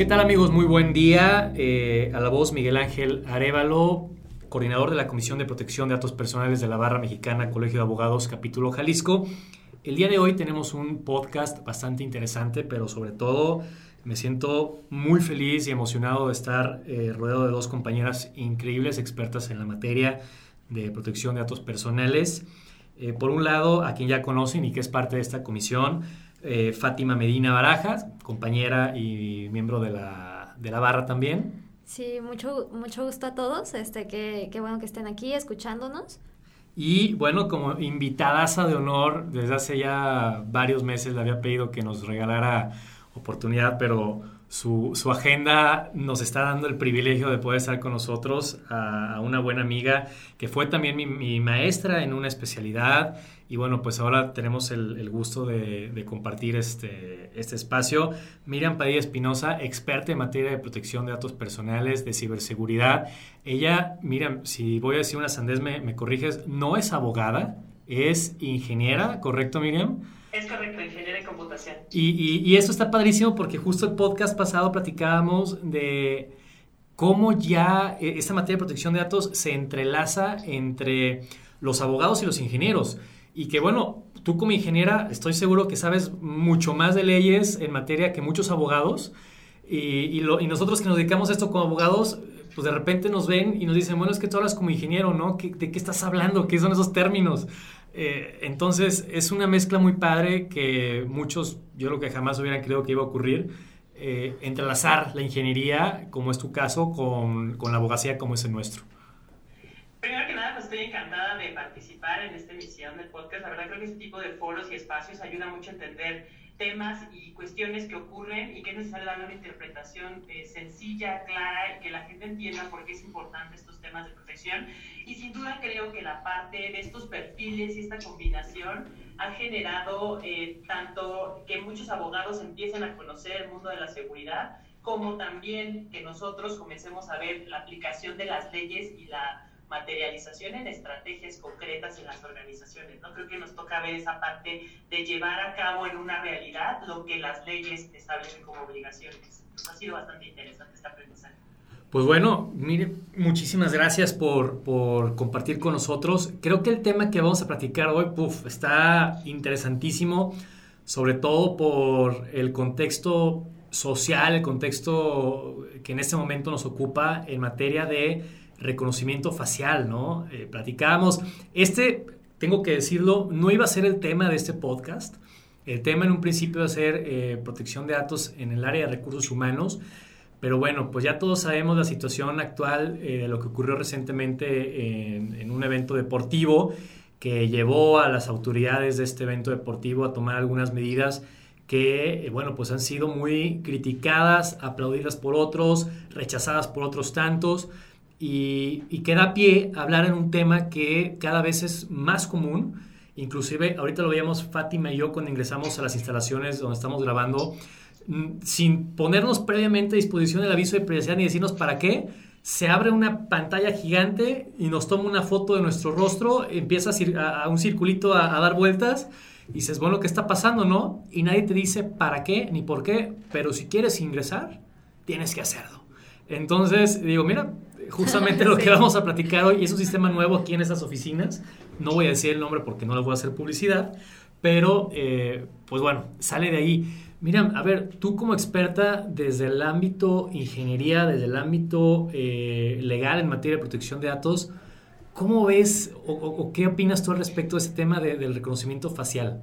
¿Qué tal amigos? Muy buen día. Eh, a la voz Miguel Ángel Arevalo, coordinador de la Comisión de Protección de Datos Personales de la Barra Mexicana Colegio de Abogados Capítulo Jalisco. El día de hoy tenemos un podcast bastante interesante, pero sobre todo me siento muy feliz y emocionado de estar eh, rodeado de dos compañeras increíbles, expertas en la materia de protección de datos personales. Eh, por un lado, a quien ya conocen y que es parte de esta comisión, eh, Fátima Medina Barajas, compañera y miembro de la, de la barra también. Sí, mucho, mucho gusto a todos. Este, qué, qué bueno que estén aquí escuchándonos. Y bueno, como invitadaza de honor, desde hace ya varios meses le había pedido que nos regalara oportunidad, pero su, su, agenda nos está dando el privilegio de poder estar con nosotros a, una buena amiga que fue también mi, mi, maestra en una especialidad y bueno, pues ahora tenemos el, el gusto de, de, compartir este, este espacio. Miriam Padilla Espinosa, experta en materia de protección de datos personales, de ciberseguridad. Ella, Miriam, si voy a decir una sandez, me, me corriges, no es abogada, es ingeniera, ¿correcto Miriam? Es correcto, ingeniería de computación. Y, y, y, eso está padrísimo porque justo el podcast pasado platicábamos de cómo ya e, esta materia de protección de datos se entrelaza entre los abogados y los ingenieros. Y que bueno, tú como ingeniera estoy seguro que sabes mucho más de leyes en materia que muchos abogados. Y, lo, nosotros que nos dedicamos a esto como abogados, pues de repente nos ven y nos dicen, bueno, es que tú hablas como ingeniero, ¿no? ¿Qué, ¿De qué estás hablando? ¿Qué son esos términos? Eh, entonces es una mezcla muy padre que muchos, yo creo que jamás hubieran creído que iba a ocurrir, eh, entrelazar la ingeniería, como es tu caso, con, la abogacía como es el nuestro. Primero que nada, pues estoy encantada de participar en esta emisión del podcast. La verdad creo que este tipo de foros y espacios ayuda mucho a entender temas y cuestiones que ocurren y que es necesario darle una interpretación eh, sencilla, clara y que la gente entienda por qué es importante estos temas de protección. Y sin duda creo que la parte de estos perfiles y esta combinación ha generado eh, tanto que muchos abogados empiecen a conocer el mundo de la seguridad, como también que nosotros comencemos a ver la aplicación de las leyes y la materialización en estrategias concretas en las organizaciones. ¿no? Creo que nos toca ver esa parte de llevar a cabo en una realidad lo que las leyes establecen como obligaciones. Nos ha sido bastante interesante este aprendizaje. Pues bueno, mire, muchísimas gracias por, por, compartir con nosotros. Creo que el tema que vamos a platicar hoy puff, está interesantísimo, sobre todo por el contexto social, el contexto que en este momento nos ocupa en materia de reconocimiento facial, ¿no? Eh, platicábamos, este, tengo que decirlo, no iba a ser el tema de este podcast. El tema en un principio iba a ser eh, protección de datos en el área de recursos humanos, pero bueno, pues ya todos sabemos la situación actual eh, de lo que ocurrió recientemente en, en, un evento deportivo que llevó a las autoridades de este evento deportivo a tomar algunas medidas que, bueno, pues han sido muy criticadas, aplaudidas por otros, rechazadas por otros tantos y, y que da pie a hablar en un tema que cada vez es más común. Inclusive, ahorita lo veíamos Fátima y yo cuando ingresamos a las instalaciones donde estamos grabando, mm, sin ponernos previamente a disposición el aviso de privacidad ni decirnos para qué, se abre una pantalla gigante y nos toma una foto de nuestro rostro, empieza a, a un circulito a, a, dar vueltas y dices, bueno, ¿qué está pasando, no? Y nadie te dice para qué ni por qué, pero si quieres ingresar, tienes que hacerlo. Entonces, digo, mira, justamente lo que vamos a platicar hoy es un sistema nuevo aquí en estas oficinas. No voy a decir el nombre porque no les voy a hacer publicidad, pero eh, pues bueno, sale de ahí. Mira, a ver, tú como experta desde el ámbito ingeniería, desde el ámbito eh, legal en materia de protección de datos, ¿cómo ves o, o, qué opinas tú al respecto de ese tema de, del reconocimiento facial?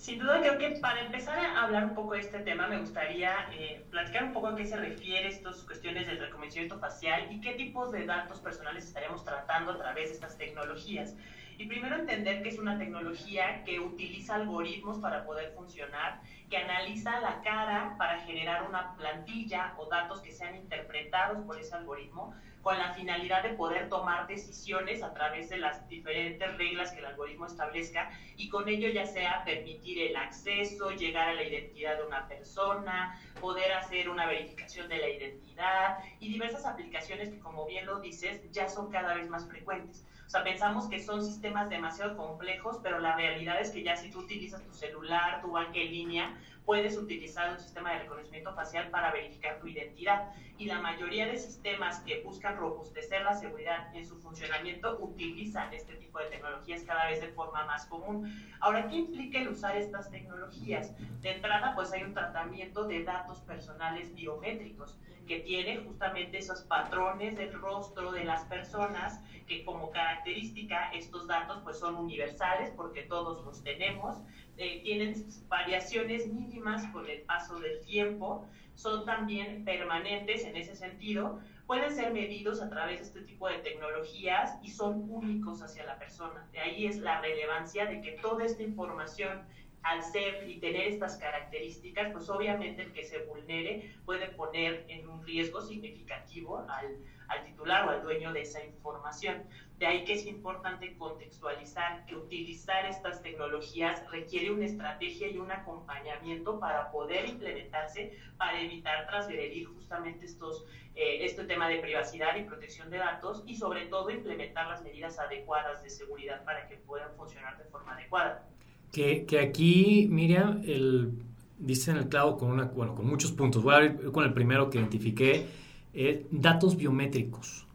Sin duda creo que para empezar a hablar un poco de este tema me gustaría eh, platicar un poco a qué se refiere estas cuestiones del reconocimiento facial y qué tipos de datos personales estaríamos tratando a través de estas tecnologías. Y primero entender que es una tecnología que utiliza algoritmos para poder funcionar, que analiza la cara para generar una plantilla o datos que sean interpretados por ese algoritmo con la finalidad de poder tomar decisiones a través de las diferentes reglas que el algoritmo establezca y con ello ya sea permitir el acceso, llegar a la identidad de una persona, poder hacer una verificación de la identidad y diversas aplicaciones que como bien lo dices ya son cada vez más frecuentes. O sea, pensamos que son sistemas demasiado complejos, pero la realidad es que ya si tú utilizas tu celular, tu banca línea, puedes utilizar un sistema de reconocimiento facial para verificar tu identidad. Y la mayoría de sistemas que buscan robustecer la seguridad en su funcionamiento utilizan este tipo de tecnologías cada vez de forma más común. Ahora, ¿qué implica el usar estas tecnologías? De entrada, pues hay un tratamiento de datos personales biométricos que tiene justamente esos patrones del rostro de las personas que como característica estos datos pues son universales porque todos los tenemos eh, tienen variaciones mínimas con el paso del tiempo, son también permanentes en ese sentido, pueden ser medidos a través de este tipo de tecnologías y son únicos hacia la persona. De ahí es la relevancia de que toda esta información al ser y tener estas características, pues obviamente el que se vulnere puede poner en un riesgo significativo al, al titular o al dueño de esa información. De ahí que es importante contextualizar que utilizar estas tecnologías requiere una estrategia y un acompañamiento para poder implementarse, para evitar transgredir justamente estos, eh, este tema de privacidad y protección de datos y sobre todo implementar las medidas adecuadas de seguridad para que puedan funcionar de forma adecuada. Que, que aquí, Miriam, el, dice en el clavo con, una, bueno, con muchos puntos. Voy a ir con el primero que identifiqué, eh, datos biométricos.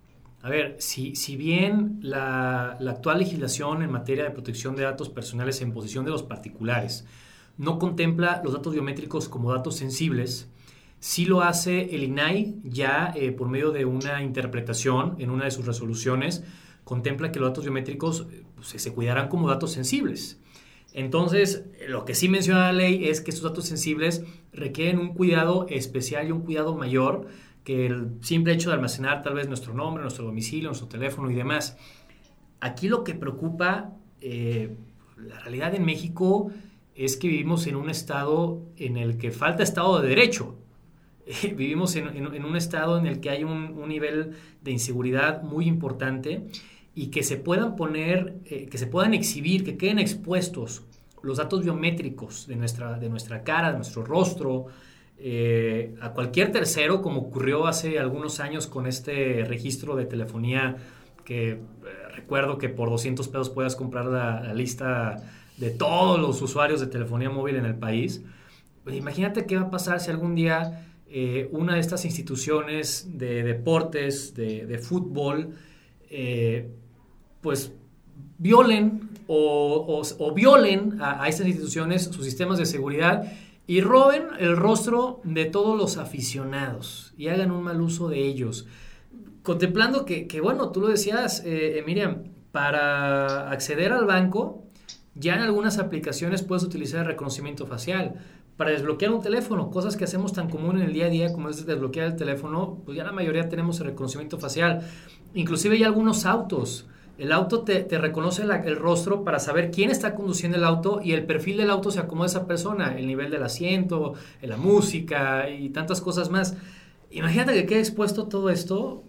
A ver, si, si bien la, la, actual legislación en materia de protección de datos personales en posición de los particulares no contempla los datos biométricos como datos sensibles, sí lo hace el INAI ya eh, por medio de una interpretación en una de sus resoluciones, contempla que los datos biométricos pues, se cuidarán como datos sensibles. Entonces, lo que sí menciona la ley es que estos datos sensibles requieren un cuidado especial y un cuidado mayor que el simple hecho de almacenar tal vez nuestro nombre, nuestro domicilio, nuestro teléfono y demás. Aquí lo que preocupa, eh, la realidad en México es que vivimos en un estado en el que falta estado de derecho. vivimos en, un estado en el que hay un, nivel de inseguridad muy importante y que se puedan poner, eh, que se puedan exhibir, que queden expuestos los datos biométricos de nuestra, de nuestra cara, de nuestro rostro, eh, a cualquier tercero, como ocurrió hace algunos años con este registro de telefonía que eh, recuerdo que por 200 pesos puedas comprar la, lista de todos los usuarios de telefonía móvil en el país. Pues imagínate qué va a pasar si algún día eh, una de estas instituciones de deportes, de, fútbol, pues violen o, violen a, estas instituciones sus sistemas de seguridad y roben el rostro de todos los aficionados y hagan un mal uso de ellos. Contemplando que, bueno, tú lo decías, eh, Miriam, para acceder al banco, ya en algunas aplicaciones puedes utilizar el reconocimiento facial. Para desbloquear un teléfono, cosas que hacemos tan común en el día a día como es desbloquear el teléfono, pues ya la mayoría tenemos el reconocimiento facial. Inclusive hay algunos autos el auto te, reconoce el rostro para saber quién está conduciendo el auto y el perfil del auto se acomoda a esa persona, el nivel del asiento, la música y tantas cosas más. Imagínate que quede expuesto todo esto,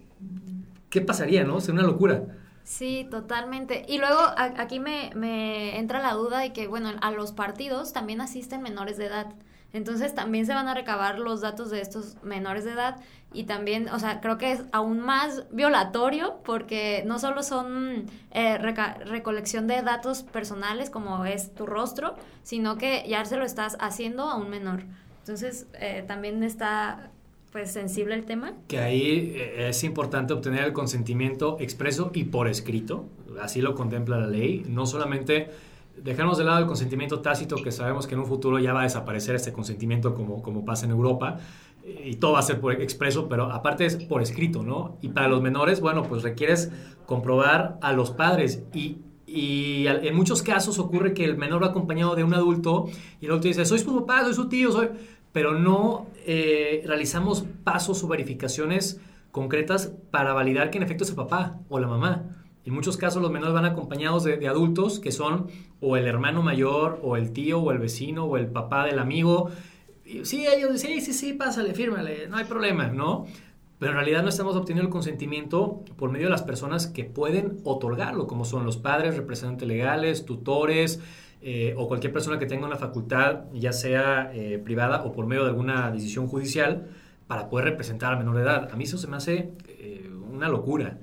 ¿qué pasaría, no? Sería una locura. Sí, totalmente. Y luego aquí me, me entra la duda de que, bueno, a los partidos también asisten menores de edad. Entonces también se van a recabar los datos de estos menores de edad y también, o sea, creo que es aún más violatorio porque no solo son eh, recolección de datos personales como es tu rostro, sino que ya se lo estás haciendo a un menor. Entonces eh, también está pues sensible el tema. Que ahí eh, es importante obtener el consentimiento expreso y por escrito, así lo contempla la ley, no solamente dejamos de lado el consentimiento tácito, que sabemos que en un futuro ya va a desaparecer este consentimiento como, como pasa en Europa, y todo va a ser por expreso, pero aparte es por escrito, ¿no? Y para los menores, bueno, pues requieres comprobar a los padres y, y en muchos casos ocurre que el menor va acompañado de un adulto y el adulto dice, soy su papá, soy su tío, soy... Pero no eh, realizamos pasos o verificaciones concretas para validar que en efecto es el papá o la mamá. En muchos casos los menores van acompañados de, adultos que son o el hermano mayor, o el tío, o el vecino, o el papá del amigo. sí, ellos dicen, sí, sí, sí, pásale, fírmale, no hay problema, ¿no? Pero en realidad no estamos obteniendo el consentimiento por medio de las personas que pueden otorgarlo, como son los padres, representantes legales, tutores, eh, o cualquier persona que tenga una facultad, ya sea eh, privada o por medio de alguna decisión judicial, para poder representar a menor de edad. A mí eso se me hace eh, una locura.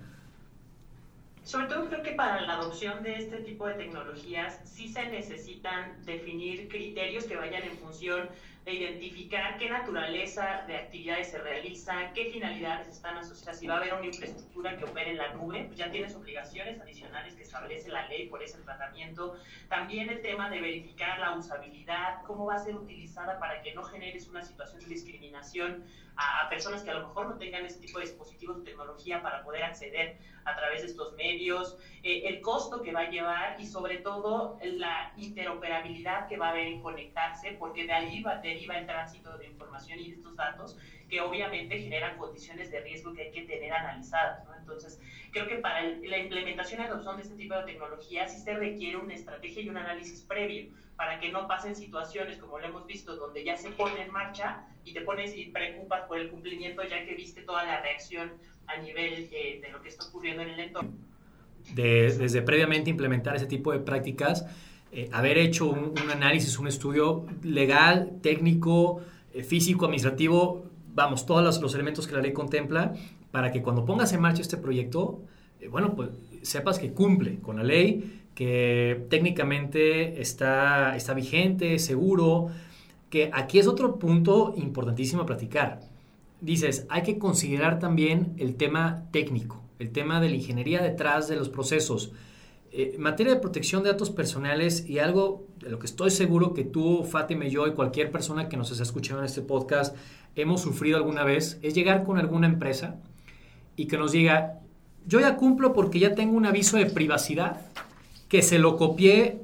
Sobre todo creo que para la adopción de este tipo de tecnologías sí se necesitan definir criterios que vayan en función de identificar qué naturaleza de actividades se realizan, qué finalidades están asociadas, si va a haber una infraestructura que opere en la nube, pues ya tienes obligaciones adicionales que establece la ley por ese tratamiento. También el tema de verificar la usabilidad, cómo va a ser utilizada para que no generes una situación de discriminación a, personas que a lo mejor no tengan ese tipo de dispositivos de tecnología para poder acceder a través de estos medios, eh, el costo que va a llevar y sobre todo la interoperabilidad que va a haber en conectarse, porque de ahí va, deriva el tránsito de información y de estos datos que obviamente generan condiciones de riesgo que hay que tener analizadas. ¿no? Entonces, creo que para la implementación y adopción de este tipo de tecnología sí se requiere una estrategia y un análisis previo para que no pasen situaciones como lo hemos visto, donde ya se pone en marcha y te pones y preocupas por el cumplimiento ya que viste toda la reacción a nivel de, lo que está ocurriendo en el entorno. desde previamente implementar ese tipo de prácticas, eh, haber hecho un, análisis, un estudio legal, técnico, eh, físico, administrativo, vamos, todos los, elementos que la ley contempla, para que cuando pongas en marcha este proyecto, eh, bueno, pues sepas que cumple con la ley, que técnicamente está, está vigente, seguro, que aquí es otro punto importantísimo a platicar. Dices, hay que considerar también el tema técnico, el tema de la ingeniería detrás de los procesos. Eh, en materia de protección de datos personales y algo de lo que estoy seguro que tú, Fátima y yo y cualquier persona que nos esté escuchando en este podcast hemos sufrido alguna vez, es llegar con alguna empresa y que nos diga, yo ya cumplo porque ya tengo un aviso de privacidad que se lo copié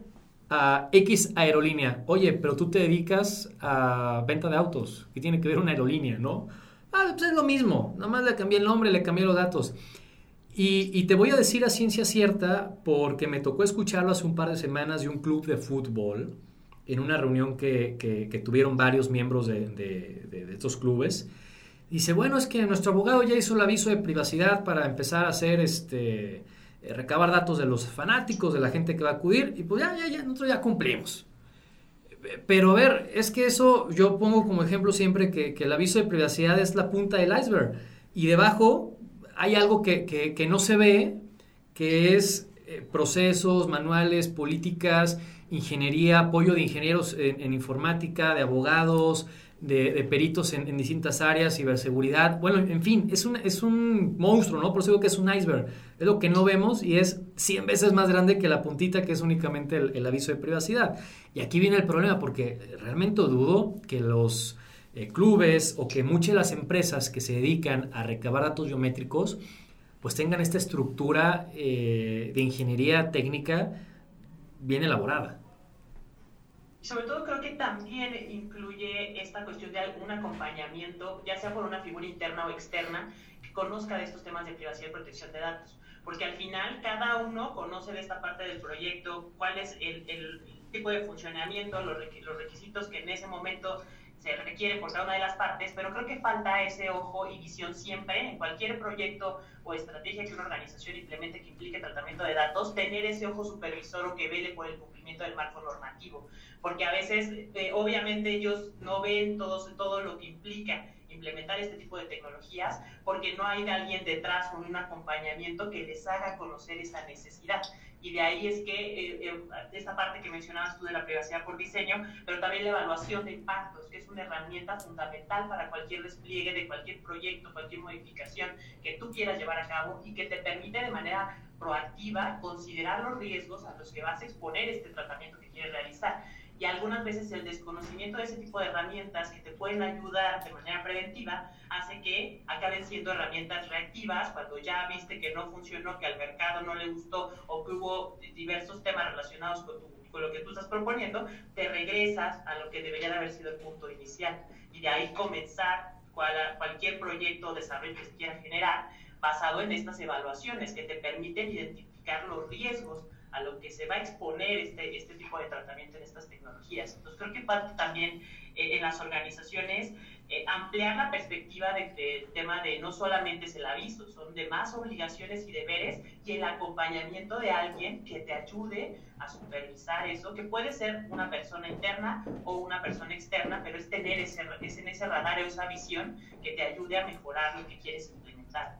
a X aerolínea. Oye, pero tú te dedicas a venta de autos. ¿Qué tiene que ver una aerolínea, no? Ah, pues es lo mismo. Nomás le cambié el nombre, le cambié los datos. Y, te voy a decir a ciencia cierta, porque me tocó escucharlo hace un par de semanas de un club de fútbol, en una reunión que, tuvieron varios miembros de, de, estos clubes. Dice, bueno, es que nuestro abogado ya hizo el aviso de privacidad para empezar a hacer este eh, recabar datos de los fanáticos, de la gente que va a acudir, y pues ya, ya, ya, nosotros ya cumplimos. Pero a ver, es que eso yo pongo como ejemplo siempre que, el aviso de privacidad es la punta del iceberg, y debajo hay algo que, que, no se ve, que es eh, procesos, manuales, políticas, ingeniería, apoyo de ingenieros en informática, de abogados, de, peritos en, distintas áreas, ciberseguridad. Bueno, en fin, es un, es un monstruo, ¿no? Por eso digo que es un iceberg. Es lo que no vemos y es 100 veces más grande que la puntita que es únicamente el, aviso de privacidad. Y aquí viene el problema porque realmente dudo que los eh, clubes o que muchas de las empresas que se dedican a recabar datos biométricos pues tengan esta estructura eh, de ingeniería técnica bien elaborada. Sobre todo creo que también incluye esta cuestión de algún acompañamiento, ya sea por una figura interna o externa, que conozca de estos temas de privacidad y protección de datos. Porque al final cada uno conoce de esta parte del proyecto, cuál es el, el tipo de funcionamiento, los, los requisitos que en ese momento se requiere por cada una de las partes, pero creo que falta ese ojo y visión siempre en cualquier proyecto o estrategia que una organización implemente que implique tratamiento de datos, tener ese ojo supervisor o que vele por el cumplimiento del marco normativo, porque a veces eh, obviamente ellos no ven todo, todo lo que implica implementar este tipo de tecnologías porque no hay alguien detrás con un acompañamiento que les haga conocer esa necesidad. Y de ahí es que eh, eh, esta parte que mencionabas tú de la privacidad por diseño, pero también la evaluación de impactos, que es una herramienta fundamental para cualquier despliegue de cualquier proyecto, cualquier modificación que tú quieras llevar a cabo y que te permite de manera proactiva considerar los riesgos a los que vas a exponer este tratamiento que quieres realizar y algunas veces el desconocimiento de ese tipo de herramientas que te pueden ayudar de manera preventiva hace que acaben siendo herramientas reactivas cuando ya viste que no funcionó, que al mercado no le gustó o que hubo diversos temas relacionados con, lo que tú estás proponiendo, te regresas a lo que debería de haber sido el punto inicial. Y de ahí comenzar cual, cualquier proyecto o desarrollo que se quiera generar basado en estas evaluaciones que te permiten identificar los riesgos a lo que se va a exponer este, este tipo de tratamiento en estas tecnologías. Entonces creo que parte también eh, en las organizaciones eh, ampliar la perspectiva del de, tema de no solamente es el aviso, son de más obligaciones y deberes y el acompañamiento de alguien que te ayude a supervisar eso, que puede ser una persona interna o una persona externa, pero es tener ese, es ese radar o esa visión que te ayude a mejorar lo que quieres implementar.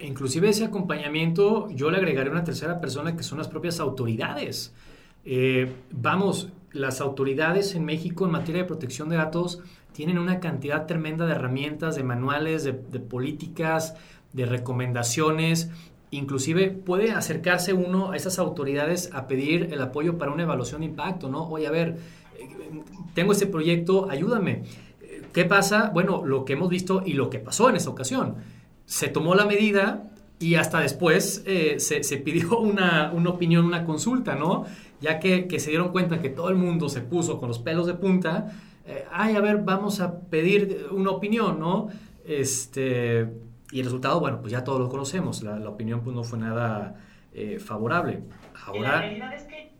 Inclusive ese acompañamiento yo le agregaré una tercera persona que son las propias autoridades. Eh, vamos, las autoridades en México en materia de protección de datos tienen una cantidad tremenda de herramientas, de manuales, de, políticas, de recomendaciones. Inclusive puede acercarse uno a esas autoridades a pedir el apoyo para una evaluación de impacto, ¿no? Oye, a ver, eh, tengo este proyecto, ayúdame. ¿Qué pasa? Bueno, lo que hemos visto y lo que pasó en esa ocasión. Se tomó la medida y hasta después eh, se, pidió una, una, opinión, una consulta, ¿no? Ya que, que, se dieron cuenta que todo el mundo se puso con los pelos de punta, eh, ay, a ver, vamos a pedir una opinión, ¿no? Este, y el resultado, bueno, pues ya todos lo conocemos, la, la opinión pues no fue nada eh, favorable. Ahora, la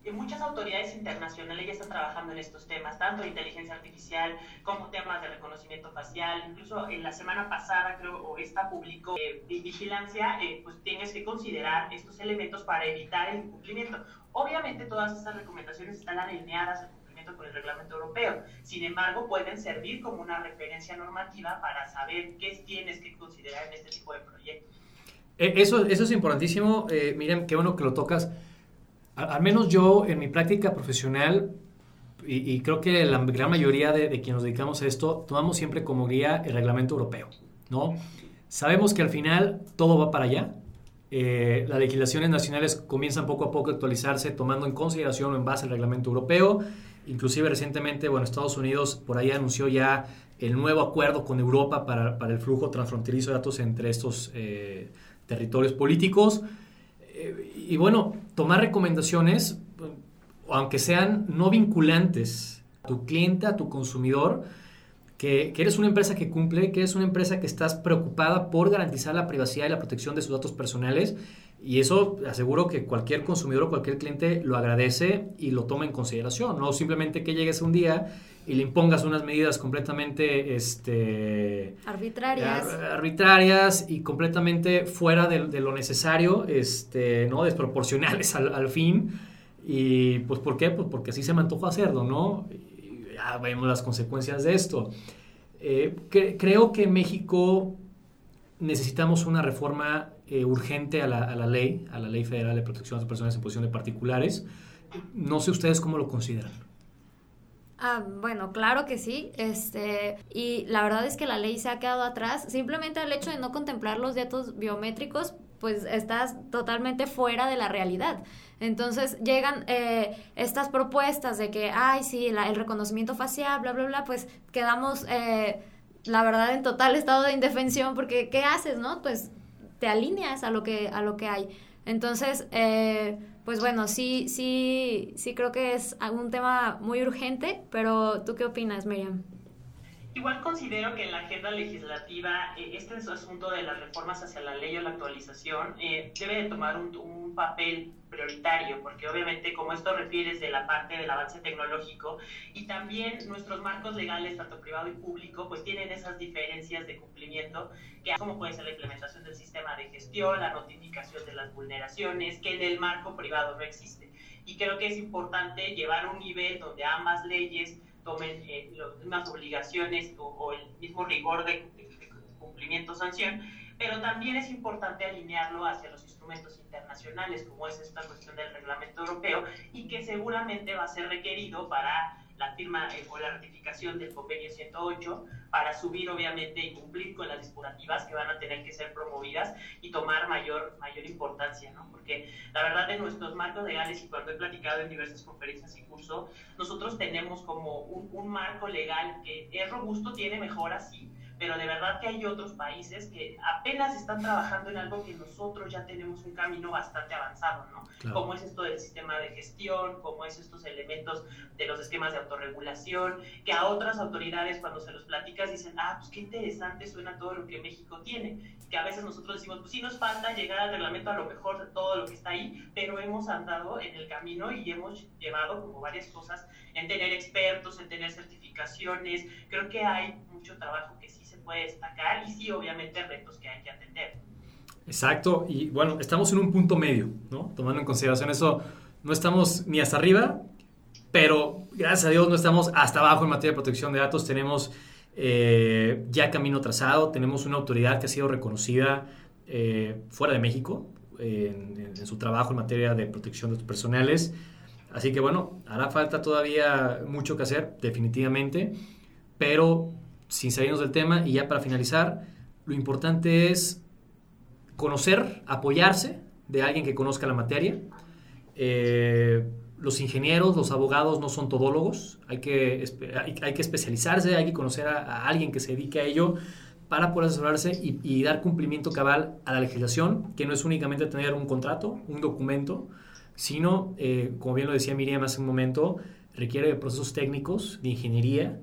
que muchas autoridades internacionales ya están trabajando en estos temas, tanto de inteligencia artificial como temas de reconocimiento facial. Incluso en la semana pasada, creo, o esta publicó eh, vigilancia, eh, pues tienes que considerar estos elementos para evitar el incumplimiento. Obviamente todas estas recomendaciones están alineadas al cumplimiento con el reglamento europeo. Sin embargo, pueden servir como una referencia normativa para saber qué tienes que considerar en este tipo de proyectos. Eh, eso, eso es importantísimo. miren, qué bueno que lo tocas al menos yo en mi práctica profesional, y, creo que la gran mayoría de, quienes nos dedicamos a esto, tomamos siempre como guía el reglamento europeo, ¿no? Sabemos que al final todo va para allá. Eh, las legislaciones nacionales comienzan poco a poco a actualizarse tomando en consideración o en base al reglamento europeo. Inclusive recientemente, bueno, Estados Unidos por ahí anunció ya el nuevo acuerdo con Europa para, el flujo transfronterizo de datos entre estos eh, territorios políticos y bueno, tomar recomendaciones, aunque sean no vinculantes a tu cliente, a tu consumidor, que, eres una empresa que cumple, que eres una empresa que estás preocupada por garantizar la privacidad y la protección de sus datos personales. Y eso aseguro que cualquier consumidor o cualquier cliente lo agradece y lo toma en consideración. No simplemente que llegues un día y le impongas unas medidas completamente este, arbitrarias. arbitrarias y completamente fuera de, lo necesario, este, ¿no? desproporcionales al, fin. Y pues ¿por qué? Pues porque así se me antojó hacerlo, ¿no? Y ya vemos las consecuencias de esto. Eh, creo que en México necesitamos una reforma eh, urgente a la, a la, ley, a la Ley Federal de Protección de las Personas en Posición de Particulares. No sé ustedes cómo lo consideran. Ah, bueno, claro que sí. Este, y la verdad es que la ley se ha quedado atrás. Simplemente el hecho de no contemplar los datos biométricos, pues estás totalmente fuera de la realidad. Entonces llegan eh, estas propuestas de que, ay, sí, el reconocimiento facial, bla, bla, bla, pues quedamos, eh, la verdad, en total estado de indefensión, porque ¿qué haces, no? Pues te alineas a lo que, a lo que hay. Entonces, eh, pues bueno, sí, sí, sí creo que es un tema muy urgente, pero ¿tú qué opinas, Miriam? Igual considero que en la agenda legislativa eh, este asunto de las reformas hacia la ley o la actualización eh, debe de tomar un, papel prioritario, porque obviamente como esto refiere de la parte del avance tecnológico y también nuestros marcos legales, tanto privado y público, pues tienen esas diferencias de cumplimiento, que como puede ser la implementación del sistema de gestión, la notificación de las vulneraciones, que en el marco privado no existe. Y creo que es importante llevar un nivel donde ambas leyes tomen eh, las mismas obligaciones o, el mismo rigor de, cumplimiento-sanción, pero también es importante alinearlo hacia los instrumentos internacionales, como es esta cuestión del reglamento europeo, y que seguramente va a ser requerido para la firma eh, o la ratificación del convenio 108 para subir obviamente y cumplir con las disputativas que van a tener que ser promovidas y tomar mayor, mayor importancia, ¿no? Porque la verdad en nuestros marcos legales y cuando he platicado en diversas conferencias y cursos, nosotros tenemos como un, un marco legal que es robusto, tiene mejoras, sí, pero de verdad que hay otros países que apenas están trabajando en algo que nosotros ya tenemos un camino bastante avanzado, ¿no? Como es esto del sistema de gestión, como es estos elementos de los esquemas de autorregulación, que a otras autoridades cuando se los platicas dicen, ah, pues qué interesante suena todo lo que México tiene, que a veces nosotros decimos, pues sí nos falta llegar al reglamento a lo mejor de todo lo que está ahí, pero hemos andado en el camino y hemos llevado como varias cosas en tener expertos, en tener certificaciones, creo que hay mucho trabajo que sí puede destacar y sí, obviamente, retos que hay que atender. Exacto, y bueno, estamos en un punto medio, ¿no? Tomando en consideración eso, no estamos ni hasta arriba, pero gracias a Dios no estamos hasta abajo en materia de protección de datos, tenemos eh, ya camino trazado, tenemos una autoridad que ha sido reconocida eh, fuera de México en, en, su trabajo en materia de protección de datos personales. Así que bueno, hará falta todavía mucho que hacer, definitivamente, pero sin salirnos del tema y ya para finalizar, lo importante es conocer, apoyarse de alguien que conozca la materia. Eh, los ingenieros, los abogados no son todólogos, hay que, hay, que especializarse, hay que conocer a, alguien que se dedique a ello para poder asesorarse y, dar cumplimiento cabal a la legislación, que no es únicamente tener un contrato, un documento, sino, eh, como bien lo decía Miriam hace un momento, requiere de procesos técnicos, de ingeniería,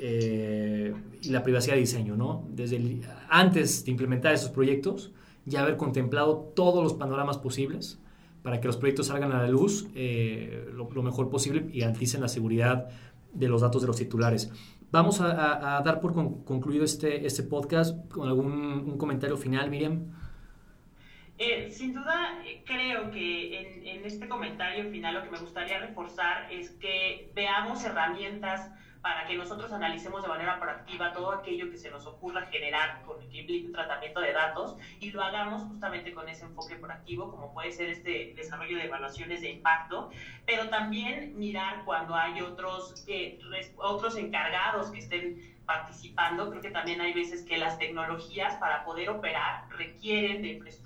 eh, y la privacidad de diseño, ¿no? Desde antes de implementar esos proyectos, ya haber contemplado todos los panoramas posibles para que los proyectos salgan a la luz eh, lo, mejor posible y garanticen la seguridad de los datos de los titulares. Vamos a, dar por concluido este, este podcast con algún un comentario final, Miriam. Eh, sin duda, creo que en, en, este comentario final lo que me gustaría reforzar es que veamos herramientas para que nosotros analicemos de manera proactiva todo aquello que se nos ocurra generar con el que implique un tratamiento de datos y lo hagamos justamente con ese enfoque proactivo, como puede ser este desarrollo de evaluaciones de impacto, pero también mirar cuando hay otros, eh, otros encargados que estén participando. Creo que también hay veces que las tecnologías para poder operar requieren de infraestructura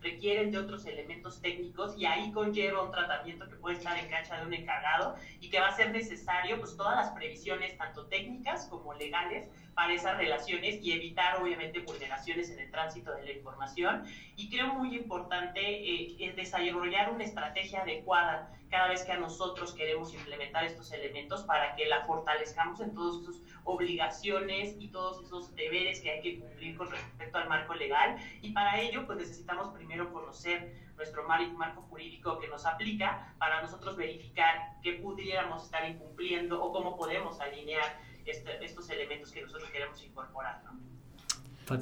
requieren de otros elementos técnicos y ahí conlleva un tratamiento que puede estar en cancha de un encargado y que va a ser necesario pues todas las previsiones tanto técnicas como legales para esas relaciones y evitar obviamente vulneraciones en el tránsito de la información. Y creo muy importante eh, desarrollar una estrategia adecuada cada vez que a nosotros queremos implementar estos elementos para que la fortalezcamos en todas sus obligaciones y todos esos deberes que hay que cumplir con respecto al marco legal. Y para ello, pues necesitamos primero conocer nuestro marco jurídico que nos aplica para nosotros verificar qué pudiéramos estar incumpliendo o cómo podemos alinear estos elementos que nosotros queremos incorporar.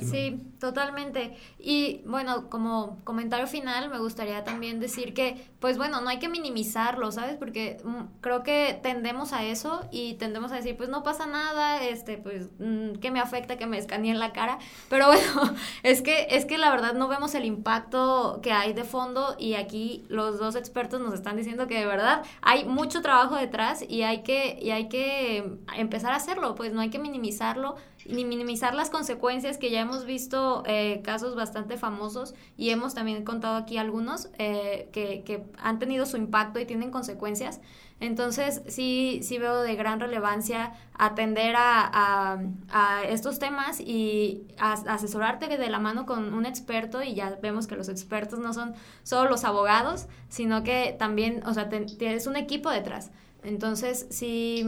Sí, totalmente. Y bueno, como comentario final, me gustaría también decir que, pues bueno, no hay que minimizarlo, ¿sabes? Porque mm, creo que tendemos a eso y tendemos a decir, pues no pasa nada, este, pues, mm, que me afecta que me escaneen la cara. Pero bueno, es que, es que la verdad no vemos el impacto que hay de fondo y aquí los dos expertos nos están diciendo que de verdad hay mucho trabajo detrás y hay que, y hay que empezar a hacerlo, pues no hay que minimizarlo ni minimizar las consecuencias que ya hemos visto eh, casos bastante famosos y hemos también contado aquí algunos eh, que, que, han tenido su impacto y tienen consecuencias. Entonces sí, sí veo de gran relevancia atender a, a, estos temas y asesorarte de la mano con un experto y ya vemos que los expertos no son solo los abogados, sino que también, o sea, tienes un equipo detrás. Entonces sí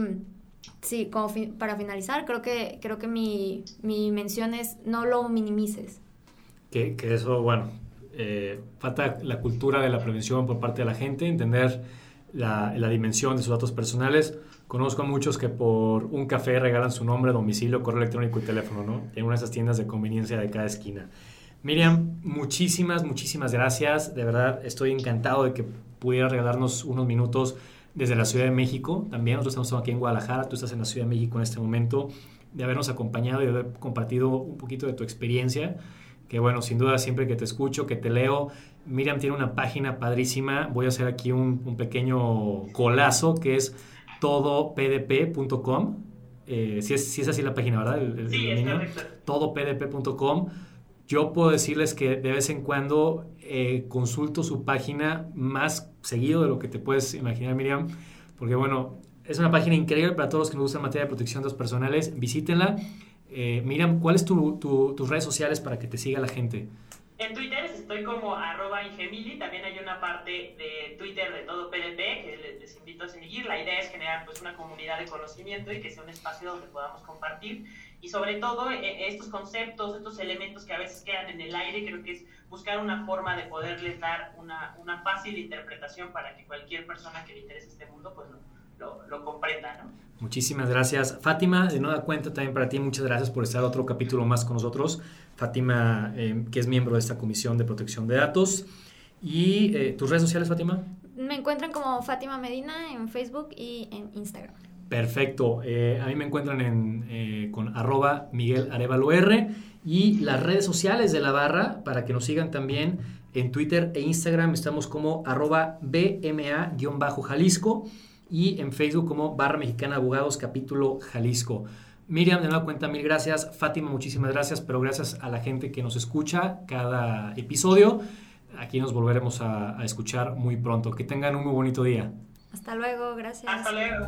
sí, como para finalizar, creo que, creo que mi, mi mención es no lo minimices. Que, que eso, bueno, eh, falta la cultura de la prevención por parte de la gente, entender la, la, dimensión de sus datos personales. Conozco a muchos que por un café regalan su nombre, domicilio, correo electrónico y teléfono, ¿no? En una de esas tiendas de conveniencia de cada esquina. Miriam, muchísimas, muchísimas gracias. De verdad, estoy encantado de que pudiera regalarnos unos minutos desde la Ciudad de México también. Nosotros estamos aquí en Guadalajara, tú estás en la Ciudad de México en este momento, de habernos acompañado y de haber compartido un poquito de tu experiencia. Que bueno, sin duda siempre que te escucho, que te leo, Miriam tiene una página padrísima. Voy a hacer aquí un, pequeño colazo que es todopdp.com. Eh, si, es, si es así la página, ¿verdad? sí, todopdp.com. Yo puedo decirles que de vez en cuando eh, consulto su página más seguido de lo que te puedes imaginar, Miriam, porque bueno, es una página increíble para todos los que nos gustan materia de protección de datos personales. Visítenla. Eh, Miriam, ¿cuáles son tu, tus redes sociales para que te siga la gente? En Twitter estoy como arroba ingemili, también hay una parte de Twitter de todo PDP que les, invito a seguir. La idea es generar pues una comunidad de conocimiento y que sea un espacio donde podamos compartir y sobre todo eh, estos conceptos, estos elementos que a veces quedan en el aire, creo que es buscar una forma de poderles dar una, una fácil interpretación para que cualquier persona que le interese este mundo pues lo, lo, comprenda, ¿no? Muchísimas gracias. Fátima, de nueva cuenta también para ti, muchas gracias por estar otro capítulo más con nosotros. Fátima, eh, que es miembro de esta Comisión de Protección de Datos. ¿Y eh, tus redes sociales, Fátima? Me encuentran como Fátima Medina en Facebook y en Instagram. Perfecto. Eh, a mí me encuentran en, eh, con arroba Miguel Arevalo R y las redes sociales de la barra para que nos sigan también en Twitter e Instagram. Estamos como arroba BMA-Jalisco y en Facebook como Barra Mexicana Abogados Capítulo Jalisco. Miriam, de nueva cuenta, mil gracias. Fátima, muchísimas gracias, pero gracias a la gente que nos escucha cada episodio. Aquí nos volveremos a, a escuchar muy pronto. Que tengan un muy bonito día. Hasta luego, gracias. Hasta luego.